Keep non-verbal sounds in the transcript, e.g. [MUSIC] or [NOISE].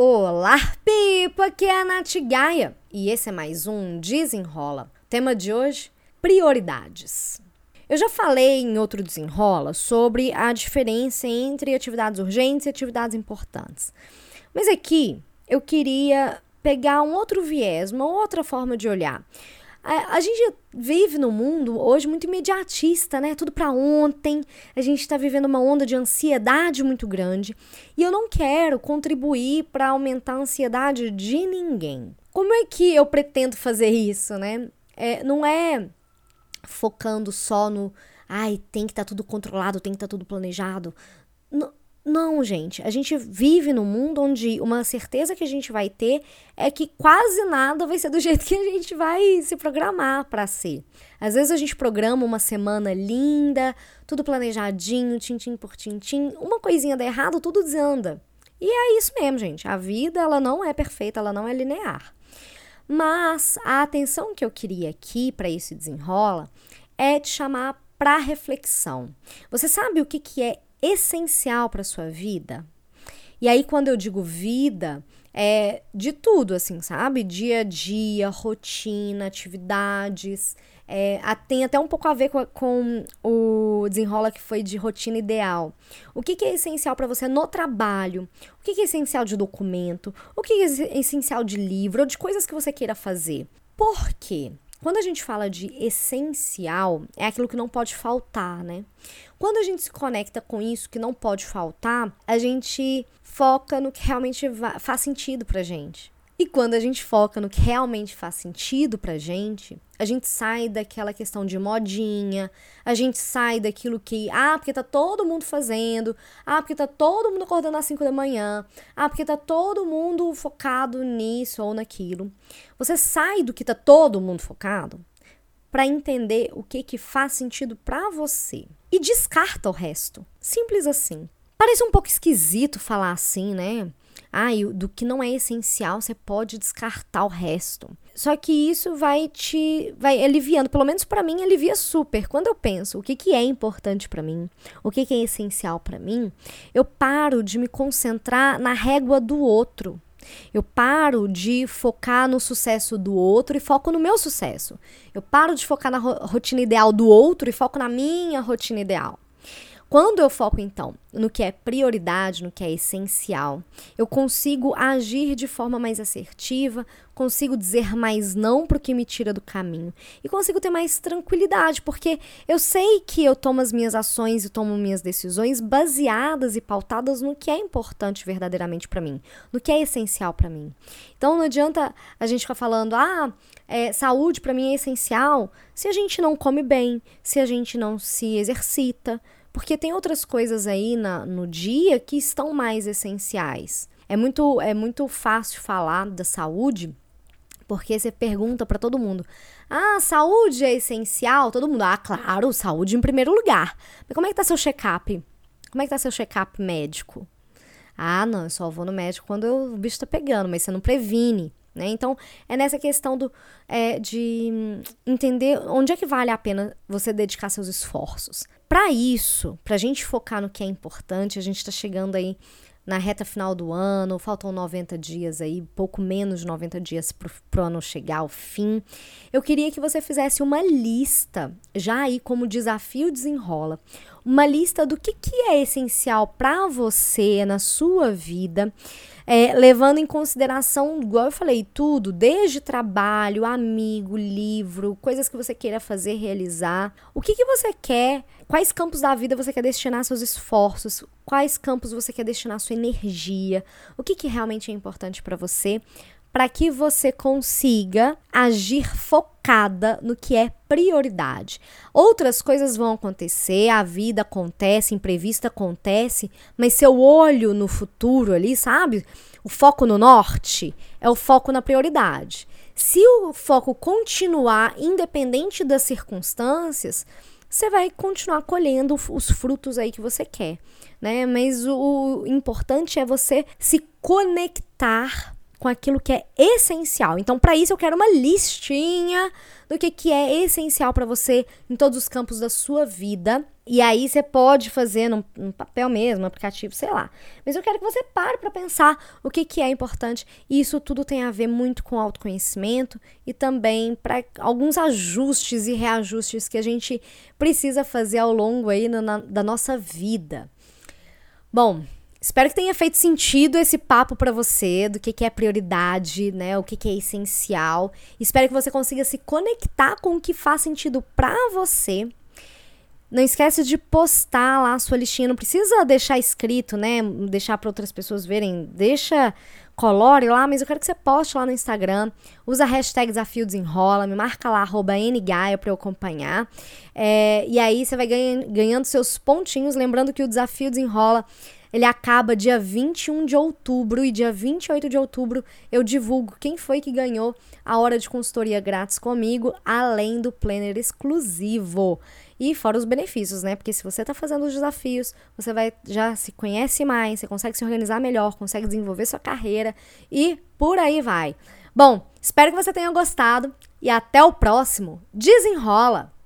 Olá, Pipa! Aqui é a Nath Gaia e esse é mais um Desenrola. Tema de hoje: prioridades. Eu já falei em outro desenrola sobre a diferença entre atividades urgentes e atividades importantes. Mas aqui eu queria pegar um outro viés, uma outra forma de olhar. A, gente vive num mundo hoje muito imediatista, né? Tudo para ontem. A gente está vivendo uma onda de ansiedade muito grande e eu não quero contribuir para aumentar a ansiedade de ninguém. Como é que eu pretendo fazer isso, né? É, não é focando só no ai, tem que estar tá tudo controlado, tem que estar tá tudo planejado. N não, gente. A gente vive num mundo onde uma certeza que a gente vai ter é que quase nada vai ser do [LAUGHS] jeito que a gente vai se programar para ser. Às vezes a gente programa uma semana linda, tudo planejadinho, tintim por tintim, uma coisinha dá errado, tudo desanda. E é isso mesmo, gente. A vida, ela não é perfeita, ela não é linear. Mas a atenção que eu queria aqui para esse desenrola é te chamar para reflexão. Você sabe o que, que é essencial para sua vida? E aí, quando eu digo vida, é de tudo, assim, sabe? Dia a dia, rotina, atividades, é, tem até um pouco a ver com, com, o desenrola que foi de rotina ideal. O que, que é essencial para você no trabalho? O que, que é essencial de documento? O que, que é essencial de livro ou de coisas que você queira fazer? Por quê? Quando a gente fala de essencial, é aquilo que não pode faltar, né? Quando a gente se conecta com isso que não pode faltar, a gente foca no que realmente faz sentido pra gente. E quando a gente foca no que realmente faz sentido pra gente, a gente sai daquela questão de modinha, a gente sai daquilo que, ah, porque tá todo mundo fazendo, ah, porque tá todo mundo acordando às 5 da manhã, ah, porque tá todo mundo focado nisso ou naquilo. Você sai do que tá todo mundo focado para entender o que que faz sentido para você e descarta o resto. Simples assim. Parece um pouco esquisito falar assim, né? Ah, do que não é essencial, você pode descartar o resto. Só que isso vai te vai aliviando, pelo menos para mim alivia super. Quando eu penso o que, que é importante para mim, o que, que é essencial para mim, eu paro de me concentrar na régua do outro. Eu paro de focar no sucesso do outro e foco no meu sucesso. Eu paro de focar na rotina ideal do outro e foco na minha rotina ideal. Quando eu foco, então, no que é prioridade, no que é essencial, eu consigo agir de forma mais assertiva, consigo dizer mais não para o que me tira do caminho e consigo ter mais tranquilidade, porque eu sei que eu tomo as minhas ações e tomo minhas decisões baseadas e pautadas no que é importante verdadeiramente para mim, no que é essencial para mim. Então não adianta a gente ficar falando, ah, é, saúde para mim é essencial, se a gente não come bem, se a gente não se exercita porque tem outras coisas aí na, no dia que estão mais essenciais. É muito, é muito fácil falar da saúde, porque você pergunta para todo mundo: "Ah, saúde é essencial?" Todo mundo: "Ah, claro, saúde em primeiro lugar". Mas como é que tá seu check-up? Como é que tá seu check-up médico? Ah, não, eu só vou no médico quando o bicho tá pegando, mas você não previne. Né? Então, é nessa questão do, é, de entender onde é que vale a pena você dedicar seus esforços. Para isso, para a gente focar no que é importante, a gente está chegando aí na reta final do ano, faltam 90 dias aí, pouco menos de 90 dias para o ano chegar ao fim. Eu queria que você fizesse uma lista, já aí como desafio desenrola, uma lista do que, que é essencial para você na sua vida é, levando em consideração, igual eu falei, tudo, desde trabalho, amigo, livro, coisas que você queira fazer, realizar. O que, que você quer? Quais campos da vida você quer destinar seus esforços? Quais campos você quer destinar sua energia? O que, que realmente é importante para você? para que você consiga agir focada no que é prioridade. Outras coisas vão acontecer, a vida acontece, imprevista acontece, mas seu olho no futuro ali, sabe? O foco no norte é o foco na prioridade. Se o foco continuar independente das circunstâncias, você vai continuar colhendo os frutos aí que você quer, né? Mas o importante é você se conectar com aquilo que é essencial. Então, para isso, eu quero uma listinha do que, que é essencial para você em todos os campos da sua vida E aí você pode fazer num, num, papel mesmo, aplicativo, sei lá. Mas eu quero que você pare para pensar o que, que é importante. E isso tudo tem a ver muito com autoconhecimento e também para alguns ajustes e reajustes que a gente precisa fazer ao longo aí na, da nossa vida. Bom, Espero que tenha feito sentido esse papo para você do que, que é prioridade, né? O que, que é essencial. Espero que você consiga se conectar com o que faz sentido para você não esquece de postar lá a sua listinha. Não precisa deixar escrito, né? Deixar para outras pessoas verem. Deixa, colore lá, mas eu quero que você poste lá no Instagram. Usa a hashtag Desafio Desenrola. Me marca lá, arroba NGaia para eu acompanhar. É, e aí você vai ganhando seus pontinhos. Lembrando que o Desafio Desenrola ele acaba dia 21 de outubro e dia 28 de outubro eu divulgo quem foi que ganhou a hora de consultoria grátis comigo, além do planner exclusivo. E fora os benefícios, né? Porque se você está fazendo os desafios, você vai já se conhece mais, você consegue se organizar melhor, consegue desenvolver sua carreira e por aí vai. Bom, espero que você tenha gostado e até o próximo. Desenrola!